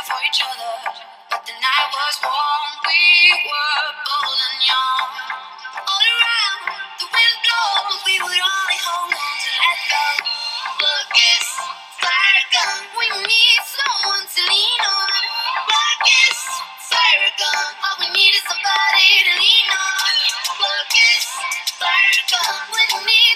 there for each other. But the night was warm, we were bold and young. All around, the wind blows, we would only hold on to let go. Look, it's fire gun, we need someone to lean on. Look, it's fire gun, all we need is somebody to lean on. Look, it's fire gun, we need.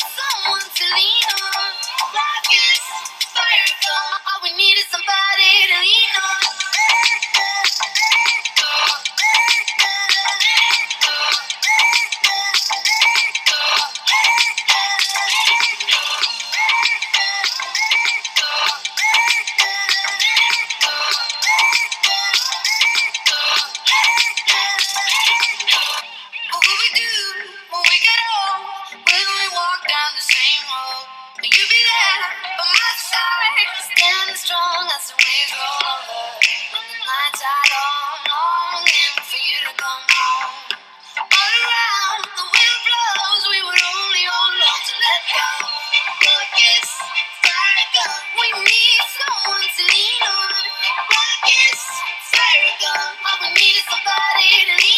You be there by my side, standing strong as the waves roll over. Nights are long, for you to come home. All around the wind blows, we only on to let go. We need to lean on. All we somebody to lean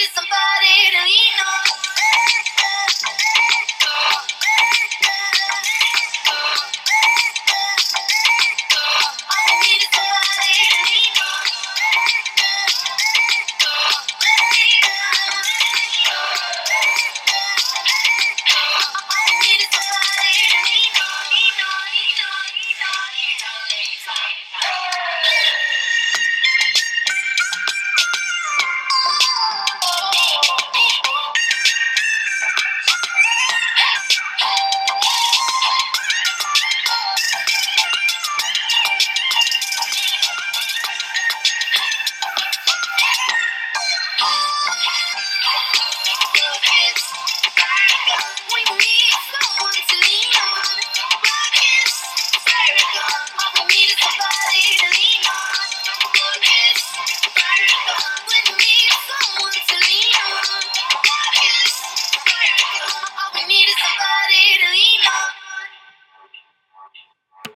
needed somebody to lean on.